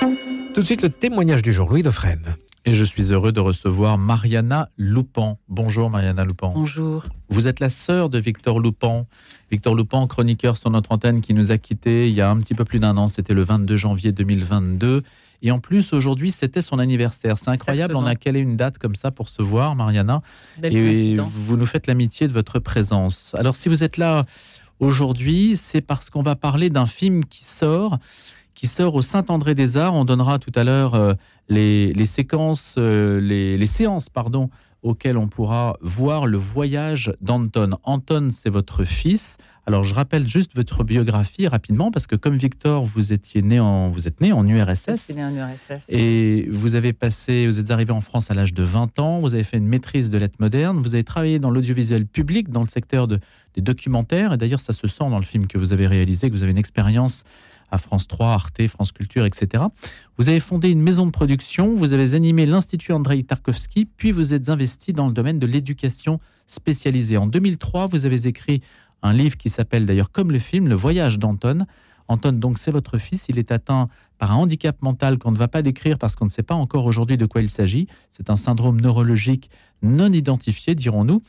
Tout de suite, le témoignage du jour, Louis Dauphren. Et je suis heureux de recevoir Mariana Loupan. Bonjour Mariana Loupan. Bonjour. Vous êtes la sœur de Victor Loupan. Victor Loupan, chroniqueur sur notre antenne, qui nous a quittés il y a un petit peu plus d'un an. C'était le 22 janvier 2022. Et en plus, aujourd'hui, c'était son anniversaire. C'est incroyable, on a calé une date comme ça pour se voir, Mariana. et vous nous faites l'amitié de votre présence. Alors, si vous êtes là aujourd'hui, c'est parce qu'on va parler d'un film qui sort qui sort au Saint-André-des-Arts. On donnera tout à l'heure euh, les, séquences, euh, les, séances, pardon, auxquelles on pourra voir le voyage d'Anton. Anton, c'est votre fils. Alors, je rappelle juste votre biographie rapidement, parce que comme Victor, vous étiez né en, vous êtes né en URSS. né en URSS. Et vous avez passé, vous êtes arrivé en France à l'âge de 20 ans. Vous avez fait une maîtrise de lettres modernes. Vous avez travaillé dans l'audiovisuel public, dans le secteur de, des documentaires. Et d'ailleurs, ça se sent dans le film que vous avez réalisé, que vous avez une expérience à France 3, Arte, France Culture, etc. Vous avez fondé une maison de production, vous avez animé l'Institut Andrei Tarkovsky, puis vous êtes investi dans le domaine de l'éducation spécialisée. En 2003, vous avez écrit un livre qui s'appelle d'ailleurs comme le film, Le voyage d'Anton. Anton, donc, c'est votre fils. Il est atteint par un handicap mental qu'on ne va pas décrire parce qu'on ne sait pas encore aujourd'hui de quoi il s'agit. C'est un syndrome neurologique non identifié, dirons-nous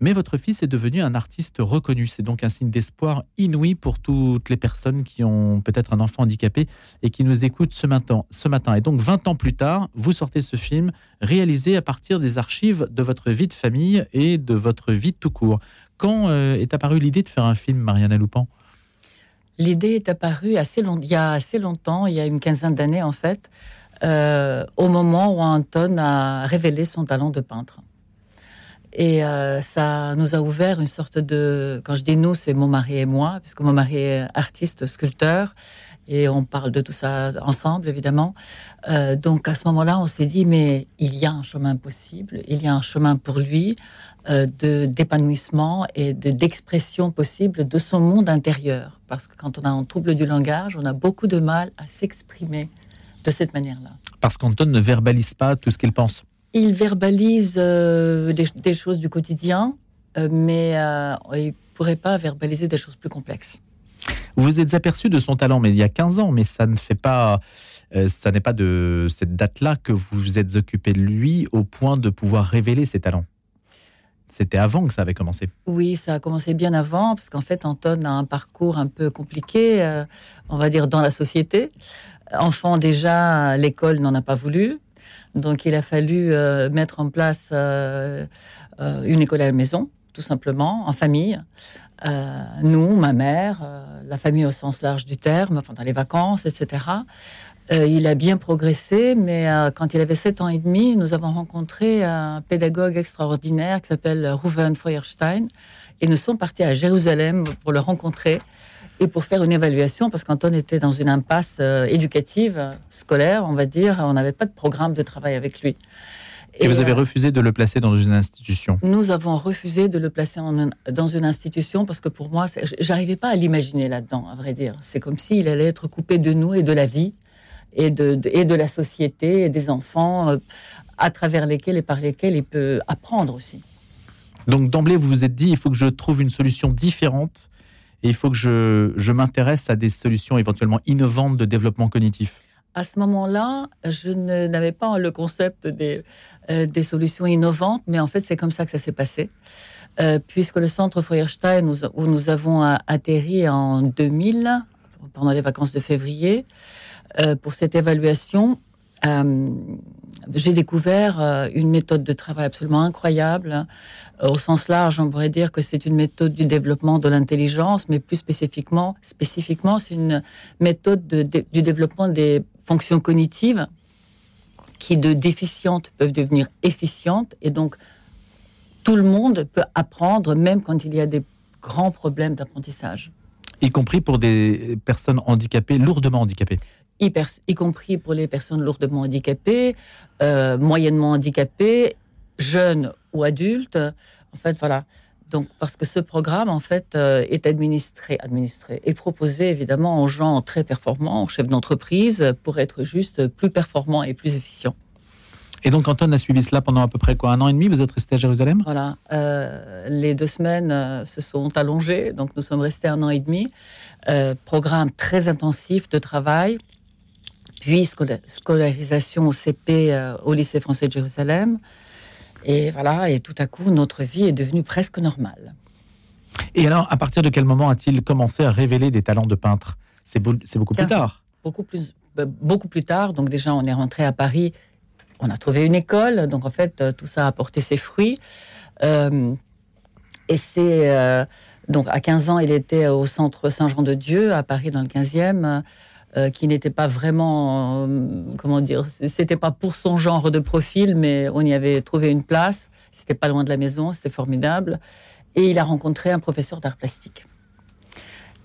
mais votre fils est devenu un artiste reconnu. C'est donc un signe d'espoir inouï pour toutes les personnes qui ont peut-être un enfant handicapé et qui nous écoutent ce matin. Et donc 20 ans plus tard, vous sortez ce film réalisé à partir des archives de votre vie de famille et de votre vie tout court. Quand euh, est apparue l'idée de faire un film, Mariana Loupan L'idée est apparue assez il y a assez longtemps, il y a une quinzaine d'années en fait, euh, au moment où Anton a révélé son talent de peintre. Et euh, ça nous a ouvert une sorte de... Quand je dis nous, c'est mon mari et moi, puisque mon mari est artiste, sculpteur, et on parle de tout ça ensemble, évidemment. Euh, donc à ce moment-là, on s'est dit, mais il y a un chemin possible, il y a un chemin pour lui euh, de d'épanouissement et de d'expression possible de son monde intérieur. Parce que quand on a un trouble du langage, on a beaucoup de mal à s'exprimer de cette manière-là. Parce qu'Anton ne verbalise pas tout ce qu'il pense. Il verbalise euh, des, choses du quotidien, euh, mais euh, il ne pourrait pas verbaliser des choses plus complexes. Vous vous êtes aperçu de son talent, mais il y a 15 ans, mais ça ne fait pas, ça n'est pas de cette date-là que vous vous êtes occupé de lui au point de pouvoir révéler ses talents. C'était avant que ça avait commencé. Oui, ça a commencé bien avant, parce qu'en fait, Anton a un parcours un peu compliqué, on va dire, dans la société. Enfant déjà, l'école n'en a pas voulu. Donc il a fallu euh, mettre en place euh, euh, une école à la maison, tout simplement, en famille. nous, ma mère, la famille au sens large du terme, pendant les vacances, etc. il a bien progressé, mais quand il avait 7 ans et demi, nous avons rencontré un pédagogue extraordinaire qui s'appelle Ruven Feuerstein, et nous sommes partis à Jérusalem pour le rencontrer et pour faire une évaluation, parce qu'Anton était dans une impasse euh, éducative, scolaire, on va dire, on n'avait pas de programme de travail avec lui. Et, vous avez euh, refusé de le placer dans une institution Nous avons refusé de le placer dans une institution parce que pour moi, j'arrivais pas à l'imaginer là-dedans, à vrai dire. C'est comme s'il allait être coupé de nous et de la vie et de, et de la société et des enfants euh, à travers lesquels et par lesquels il peut apprendre aussi. Donc d'emblée, vous vous êtes dit, il faut que je trouve une solution différente et il faut que je, je m'intéresse à des solutions éventuellement innovantes de développement cognitif. À ce moment-là, je n'avais pas le concept des, euh, des, solutions innovantes, mais en fait, c'est comme ça que ça s'est passé. Euh, puisque le centre Feuerstein, où nous avons atterri en 2000, pendant les vacances de février, euh, pour cette évaluation, euh, j'ai découvert euh, une méthode de travail absolument incroyable. Euh, au sens large, on pourrait dire que c'est une méthode du développement de l'intelligence, mais plus spécifiquement, spécifiquement, c'est une méthode du développement des fonctions cognitives qui de déficientes peuvent devenir efficientes et donc tout le monde peut apprendre même quand il y a des grands problèmes d'apprentissage. Y compris pour des personnes handicapées, lourdement handicapées y compris pour les personnes lourdement handicapées, euh, moyennement handicapées, jeunes ou adultes. En fait, voilà. Donc, parce que ce programme, en fait, euh, est administré, administré et proposé évidemment aux gens très performants, aux chefs d'entreprise, pour être juste plus performants et plus efficients. Et donc, Anton a suivi cela pendant à peu près quoi Un an et demi Vous êtes resté à Jérusalem? Voilà. Euh, les deux semaines se sont allongées, donc nous sommes restés un an et demi. programme très intensif de travail, puis scolarisation au CP euh, au lycée français de Jérusalem. Et voilà, et tout à coup, notre vie est devenue presque normale. Et alors, à partir de quel moment a-t-il commencé à révéler des talents de peintre? C'est beaucoup plus tard. Beaucoup plus, bah, beaucoup plus tard. Donc déjà, on est rentré à Paris. On a trouvé une école. Donc en fait, tout ça a porté ses fruits. Euh, et c'est donc à 15 ans, il était au centre Saint-Jean-de-Dieu à Paris dans le 15e. Euh, qui n'était pas vraiment, euh, comment dire, c'était pas pour son genre de profil, mais on y avait trouvé une place. C'était pas loin de la maison, c'était formidable. Et il a rencontré un professeur d'art plastique.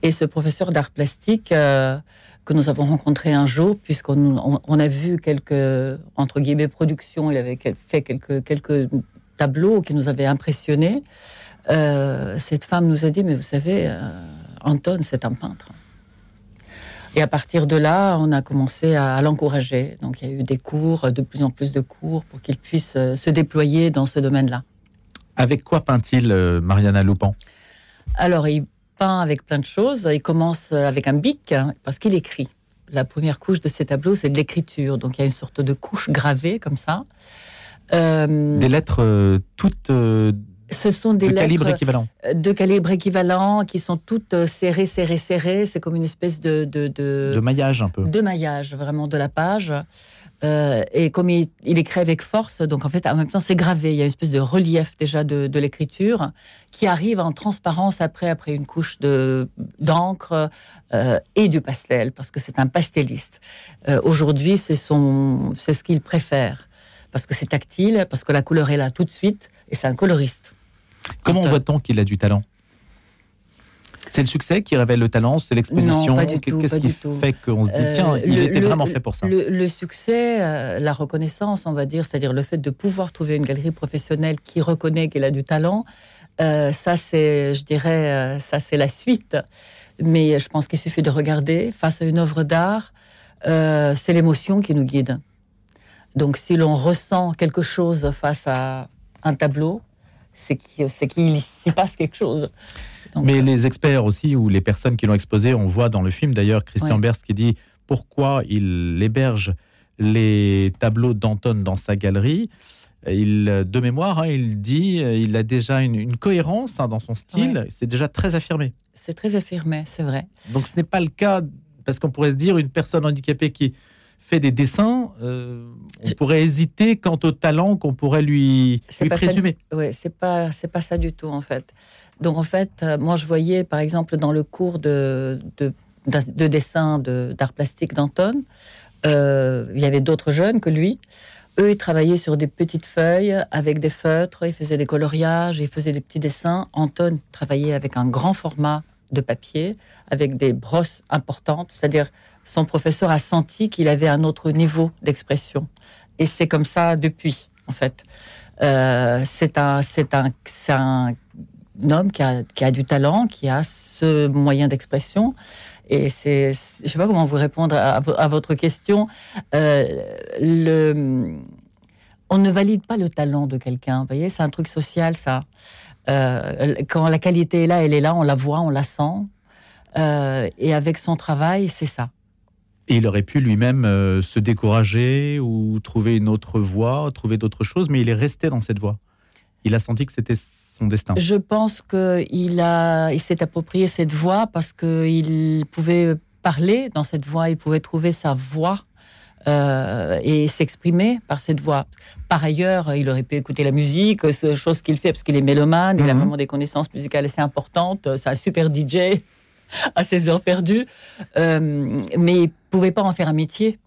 Et ce professeur d'art plastique euh, que nous avons rencontré un jour, puisqu'on on, a vu quelques entre guillemets productions, il avait fait quelques tableaux qui nous avaient impressionnés. cette femme nous a dit, mais vous savez, Anton, c'est un peintre. Et à partir de là, on a commencé à, l'encourager. Donc il y a eu des cours, de plus en plus de cours pour qu'il puisse euh, se déployer dans ce domaine-là. Avec quoi peint-il, euh, Mariana Loupan Alors il peint avec plein de choses. Il commence avec un bic hein, parce qu'il écrit. La première couche de ses tableaux, c'est de l'écriture. Donc il y a une sorte de couche gravée comme ça. Euh, des lettres toutes ce sont des de lettres calibre équivalent. Euh, de calibre équivalent qui sont toutes euh, serrées, serrées, serrées. C'est comme une espèce de, de, de, maillage un peu. De maillage vraiment de la page. Euh, et comme il, écrit avec force, donc en fait en même temps c'est gravé. Il y a une espèce de relief déjà de, de l'écriture qui arrive en transparence après après une couche de d'encre et du pastel parce que c'est un pastelliste. Aujourd'hui c'est son c'est ce qu'il préfère parce que c'est tactile, parce que la couleur est là tout de suite et c'est un coloriste. Comment voit-on qu'il a du talent? C'est le succès qui révèle le talent, c'est l'exposition. Qu'est-ce qui fait qu'on se dit tiens, il était vraiment fait pour ça le, succès, euh, la reconnaissance, on va dire, c'est-à-dire le fait de pouvoir trouver une galerie professionnelle qui reconnaît qu'il a du talent, euh, ça c'est, je dirais, euh, ça c'est la suite. Mais je pense qu'il suffit de regarder face à une œuvre d'art, c'est l'émotion qui nous guide. Donc si l'on ressent quelque chose face à un tableau, c'est qu'il s'y passe quelque chose. Mais euh, les experts aussi, ou les personnes qui l'ont exposé, on voit dans le film d'ailleurs Christian Berst qui dit pourquoi il héberge les tableaux d'Anton dans sa galerie. Il, de mémoire, hein, il dit il a déjà une, cohérence hein, dans son style, c'est déjà très affirmé. C'est très affirmé, c'est vrai. Donc ce n'est pas le cas, parce qu'on pourrait se dire une personne handicapée qui fait des dessins, euh, on pourrait hésiter quant au talent qu'on pourrait lui, lui présumer. Oui, c'est pas c'est pas ça du tout en fait. Donc en fait, euh, moi je voyais par exemple dans le cours de de, de dessin d'art plastique d'Anton, euh, il y avait d'autres jeunes que lui. Eux, ils travaillaient sur des petites feuilles avec des feutres, ils faisaient des coloriages, ils faisaient des petits dessins. Anton travaillait avec un grand format de papier, avec des brosses importantes, c'est-à-dire son professeur a senti qu'il avait un autre niveau d'expression. Et c'est comme ça depuis, en fait. Euh, c'est un, un, un, homme qui a, qui a, du talent, qui a ce moyen d'expression. Et c'est, je sais pas comment vous répondre à, votre question. Euh, le, on ne valide pas le talent de quelqu'un. Vous voyez, c'est un truc social, ça. Euh, quand la qualité est là, elle est là, on la voit, on la sent. et avec son travail, c'est ça. Et il aurait pu lui-même euh, se décourager ou trouver une autre voie, trouver d'autres choses, mais il est resté dans cette voie. Il a senti que c'était son destin. Je pense qu'il a, il s'est approprié cette voie parce qu'il pouvait parler dans cette voie, il pouvait trouver sa voix euh, et s'exprimer par cette voix. Par ailleurs, il aurait pu écouter la musique, chose qu'il fait parce qu'il est mélomane, il a mhm. vraiment des connaissances musicales assez importantes, c'est un super DJ à ses heures perdues, euh, mais il pouvait pas en faire un métier.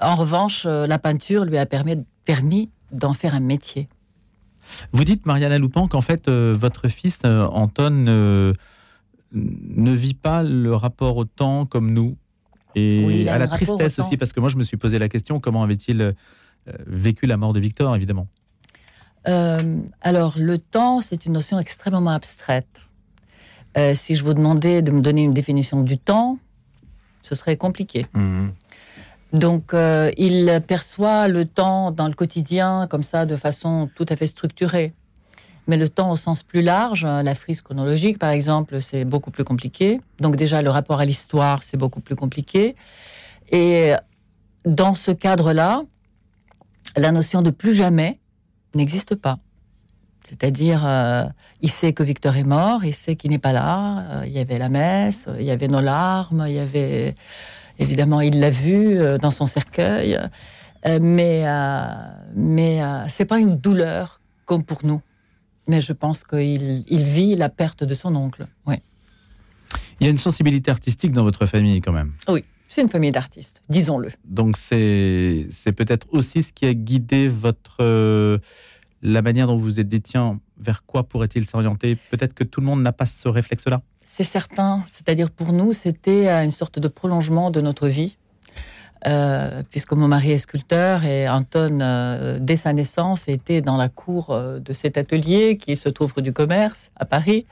En revanche, euh, la peinture lui a permis, permis d'en faire un métier. Vous dites, Mariana Loupan, qu'en fait, euh, votre fils, Anton, ne vit pas le rapport au temps comme nous. Et à la tristesse aussi, parce que moi, je me suis posé la question, comment avait-il vécu la mort de Victor, évidemment? Alors, le temps, c'est une notion extrêmement abstraite. Euh, si je vous demandais de me donner une définition du temps, ce serait compliqué. Mhm. Donc, euh, il perçoit le temps dans le quotidien comme ça, de façon tout à fait structurée. Mais le temps au sens plus large, la frise chronologique, par exemple, c'est beaucoup plus compliqué. Donc déjà, le rapport à l'histoire, c'est beaucoup plus compliqué. Et dans ce cadre-là, la notion de plus jamais n'existe pas. C'est-à-dire, euh, il sait que Victor est mort, il sait qu'il n'est pas là. euh, il y avait la messe, il y avait nos larmes, il y avait évidemment, il l'a vu euh, dans son cercueil, mais mais c'est pas une douleur comme pour nous. Mais je pense qu'il il vit la perte de son oncle. Oui, Il y a une sensibilité artistique dans votre famille quand même. c'est une famille d'artistes, disons-le. Donc c'est peut-être aussi ce qui a guidé votre la manière dont vous êtes dit tiens vers quoi pourrait-il s'orienter? Peut-être que tout le monde n'a pas ce réflexe-là. C'est certain. C'est-à-dire pour nous, c'était euh, une sorte de prolongement de notre vie. Euh, puisque mon mari est sculpteur et Anton, euh, dès sa naissance, était dans la cour de cet atelier qui se trouve rue du Commerce à Paris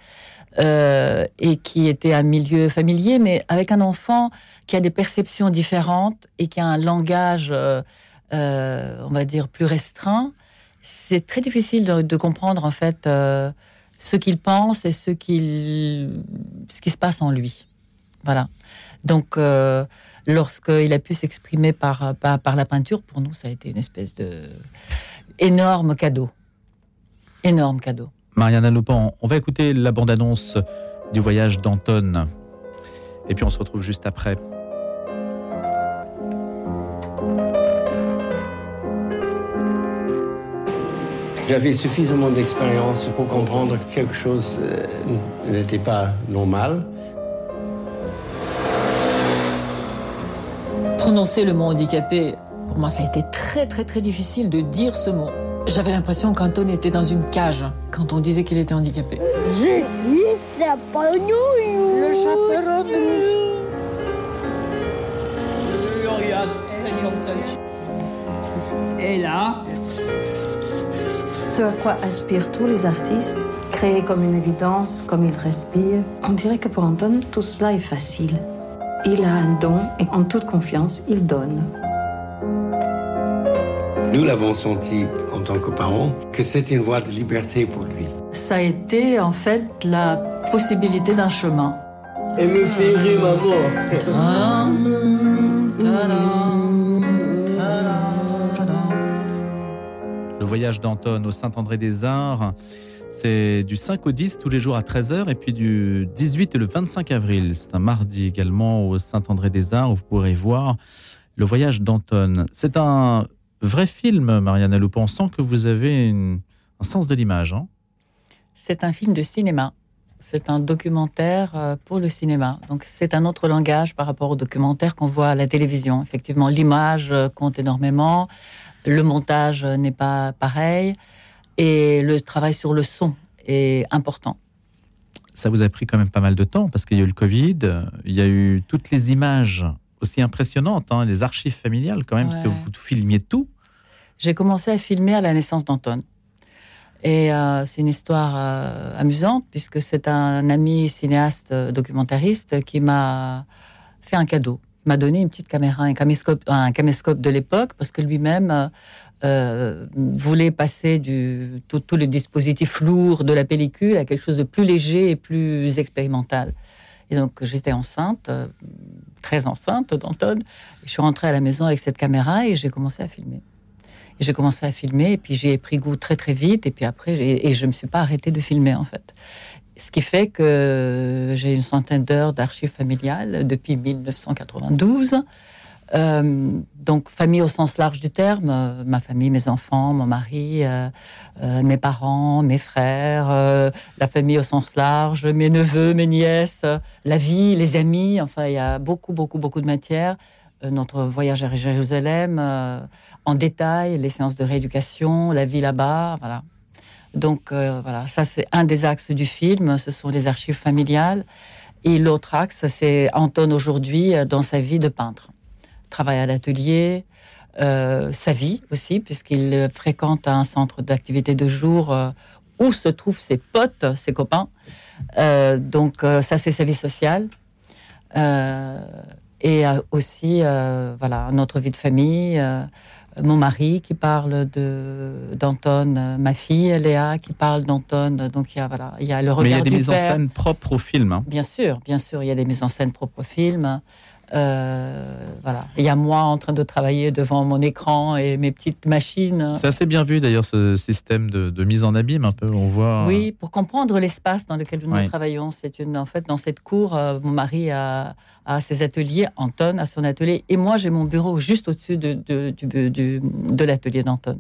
et qui était un milieu familier, mais avec un enfant qui a des perceptions différentes et qui a un langage, on va dire, plus restreint. C'est très difficile de, comprendre en fait euh, ce qu'il pense et ce, qu'il, ce qui se passe en lui. Voilà. Donc, euh, lorsqu'il a pu s'exprimer par, par, par la peinture, pour nous, ça a été une espèce de énorme cadeau. Énorme cadeau. Mariana Lopan, on va écouter la bande-annonce du voyage d'Anton. Et puis on se retrouve juste après. J'avais suffisamment d'expérience pour comprendre que quelque chose euh, n'était pas normal. Prononcer le mot handicapé, pour moi, ça a été très, très, très difficile de dire ce mot. J'avais l'impression qu'Anton était dans une cage quand on disait qu'il était handicapé. Je suis chaperon Le chaperon de Et là, Ce à quoi aspirent tous les artistes, créer comme une évidence, comme ils respirent, on dirait que pour Anton, tout cela est facile. Il a un don et en toute confiance, il donne. Nous l'avons senti en tant que parents que c'était une voie de liberté pour lui. Ça a été en fait la possibilité d'un chemin. Elle me fait rire, maman. Le voyage d'Anton au Saint-André-des-Arts, c'est du 5 au 10 tous les jours à 13h et puis du 18 et le 25 avril. C'est un mardi également au Saint-André-des-Arts où vous pourrez voir le voyage d'Anton. C'est un vrai film, Mariana Loup. On sent que vous avez un sens de l'image. hein. C'est un film de cinéma. C'est un documentaire euh, pour le cinéma. Donc c'est un autre langage par rapport au documentaire qu'on voit à la télévision. Effectivement, l'image euh, compte énormément, le montage n'est pas pareil et le travail sur le son est important. Ça vous a pris quand même pas mal de temps parce qu'il y a eu le Covid, il y a eu toutes les images aussi impressionnantes, hein, les archives familiales quand même, parce que vous filmiez tout. J'ai commencé à filmer à la naissance d'Anton. Et euh, c'est une histoire euh, amusante puisque c'est un ami cinéaste euh, documentariste qui m'a fait un cadeau. M'a donné une petite caméra, un caméscope, un caméscope de l'époque parce que lui-même euh, euh, voulait passer du tout, tout le dispositif lourd de la pellicule à quelque chose de plus léger et plus expérimental. Et donc j'étais enceinte, euh, très enceinte d'Anton. Et Je suis rentrée à la maison avec cette caméra et j'ai commencé à filmer. Et j'ai commencé à filmer, et puis j'ai pris goût très très vite, et puis après, j'ai- et je me suis pas arrêtée de filmer en fait. Ce qui fait que j'ai une centaine d'heures d'archives familiales depuis 1992. Euh, donc famille au sens large du terme, ma famille, mes enfants, mon mari, euh, euh, mes parents, mes frères, la famille au sens large, mes neveux, mes nièces, la vie, les amis, enfin il y a beaucoup beaucoup beaucoup de matière. Notre voyage à Jérusalem, en détail, les séances de rééducation, la vie là-bas, voilà. Donc euh, voilà, ça c'est un des axes du film, ce sont les archives familiales. Et l'autre axe, c'est Anton aujourd'hui euh, dans sa vie de peintre. Travail à l'atelier, euh, sa vie aussi, puisqu'il fréquente un centre d'activité de jour où se trouvent ses potes, ses copains. Donc ça c'est sa vie sociale. Et aussi, voilà, notre vie de famille. Mon mari qui parle de d'Anton, euh, ma fille Léa qui parle d'Anton. Donc il y a voilà, il y a le regard Mais il y a des mises en scène propres au film. hein. Bien sûr, bien sûr, il y a des mises en scène propres au film. Euh, voilà. Il y a moi en train de travailler devant mon écran et mes petites machines. C'est assez bien vu d'ailleurs ce système de, mise en abîme un peu. On voit. Oui, pour comprendre l'espace dans lequel nous travaillons. C'est une en fait dans cette cour, euh, mon mari a, a, ses ateliers, Anton a son atelier et moi j'ai mon bureau juste au-dessus de, de, de l'atelier d'Anton.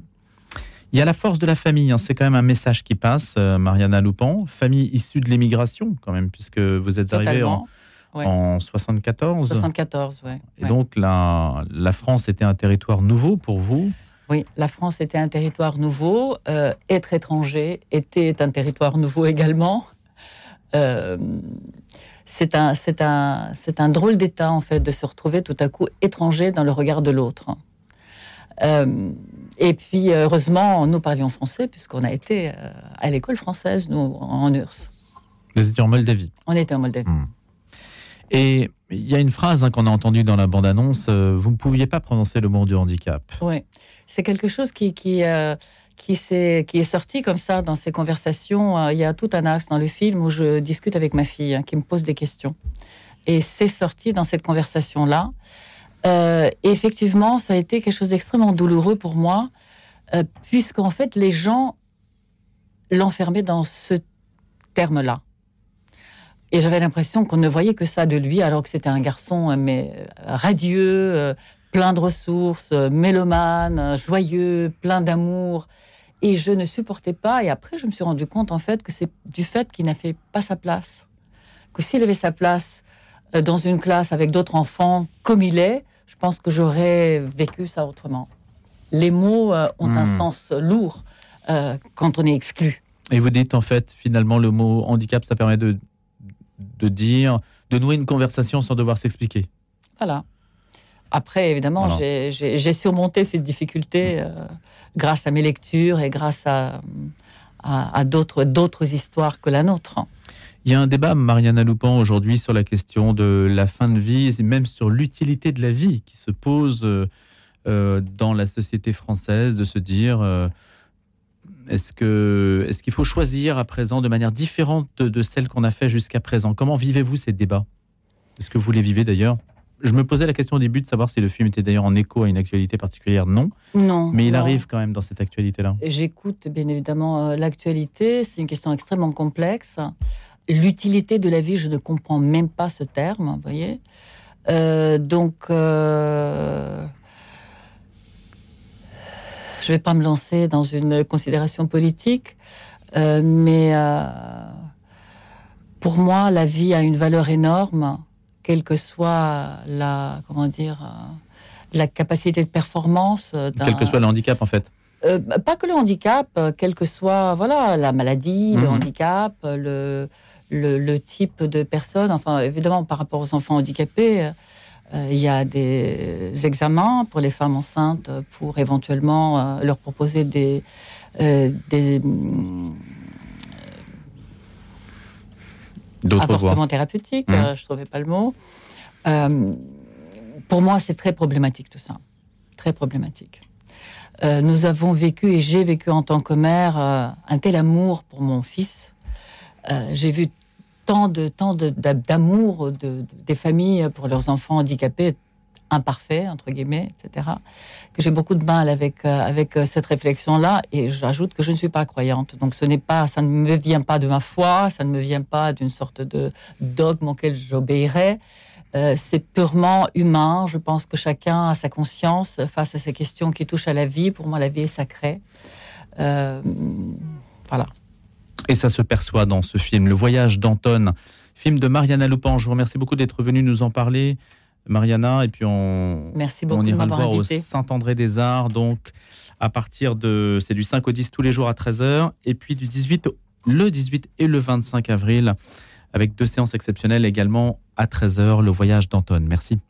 Il y a la force de la famille, hein. c'est quand même un message qui passe, euh, Mariana Loupan, famille issue de l'émigration quand même, puisque vous êtes arrivée en, en 74. 74, oui. Et donc la, la France était un territoire nouveau pour vous? Oui, la France était un territoire nouveau. Euh, être étranger était un territoire nouveau également. Euh, c'est un, c'est un, c'est un drôle d'état en fait de se retrouver tout à coup étranger dans le regard de l'autre. Euh, et puis heureusement, nous parlions français puisqu'on a été à l'école française nous en URSS. Vous étiez en Moldavie? On était en Moldavie. Hmm. Et il y a une phrase hein, qu'on a entendue dans la bande-annonce, euh, vous ne pouviez pas prononcer le mot du handicap. Oui, c'est quelque chose qui, euh, qui est sorti comme ça dans ces conversations. Euh, il y a tout un axe dans le film où je discute avec ma fille hein, qui me pose des questions. Et c'est sorti dans cette conversation-là. et effectivement, ça a été quelque chose d'extrêmement douloureux pour moi, puisqu'en fait, les gens l'enfermaient dans ce terme-là. Et j'avais l'impression qu'on ne voyait que ça de lui, alors que c'était un garçon euh, mais euh, radieux, euh, plein de ressources, mélomane, joyeux, plein d'amour. Et je ne supportais pas. Et après, je me suis rendu compte en fait que c'est du fait qu'il n'a fait pas sa place. Que s'il avait sa place dans une classe avec d'autres enfants comme il est, je pense que j'aurais vécu ça autrement. Les mots ont un hmm. sens lourd quand on est exclu. Et vous dites en fait, finalement, le mot handicap, ça permet de de dire, de nouer une conversation sans devoir s'expliquer. Voilà. Après, évidemment, j'ai surmonté cette difficulté euh, grâce à mes lectures et grâce à, à, d'autres histoires que la nôtre. Il y a un débat, Mariana Loupan, aujourd'hui sur la question de la fin de vie, et même sur l'utilité de la vie qui se pose euh, euh, dans la société française, de se dire est-ce que est-ce qu'il faut choisir à présent de manière différente de, celle qu'on a fait jusqu'à présent? Comment vivez-vous ces débats? Est-ce que vous les vivez d'ailleurs? Je me posais la question au début de savoir si le film était d'ailleurs en écho à une actualité particulière. Non. Non. Mais il arrive quand même dans cette actualité-là. J'écoute bien évidemment euh, l'actualité. C'est une question extrêmement complexe. L'utilité de la vie, je ne comprends même pas ce terme, vous voyez. Euh, donc, euh, je ne vais pas me lancer dans une considération politique, euh, mais euh, pour moi, la vie a une valeur énorme, quelle que soit la, comment dire, euh, la capacité de performance. Quel que soit le handicap, en fait. pas que le handicap, quel que soit voilà la maladie, le mhm. handicap, le, le, le, type de personne. Enfin, évidemment, par rapport aux enfants handicapés, il y a des examens pour les femmes enceintes pour éventuellement euh, leur proposer des, euh, des avortements thérapeutiques. je ne trouvais pas le mot. pour moi, c'est très problématique tout ça. Très problématique. nous avons vécu et j'ai vécu en tant que mère un tel amour pour mon fils. j'ai vu tant de tant d'amour de, des familles pour leurs enfants handicapés imparfaits entre guillemets, etc. Que j'ai beaucoup de mal avec euh, avec euh, cette réflexion-là et j'ajoute que je ne suis pas croyante. Donc ce n'est pas, ça ne me vient pas de ma foi, ça ne me vient pas d'une sorte de dogme auquel j'obéirais. Euh, c'est purement humain. Je pense que chacun a sa conscience face à ces questions qui touchent à la vie. Pour moi, la vie est sacrée. voilà. Et ça se perçoit dans ce film, Le voyage d'Anton, film de Mariana Loupan. Je vous remercie beaucoup d'être venue nous en parler, Mariana. Et puis on, Merci on ira le voir au Saint-André des Arts. Donc à partir de. C'est du 5 au 10 tous les jours à 13h. Et puis du 18, le 18 et le 25 avril, avec deux séances exceptionnelles également à 13h, Le voyage d'Anton. Merci.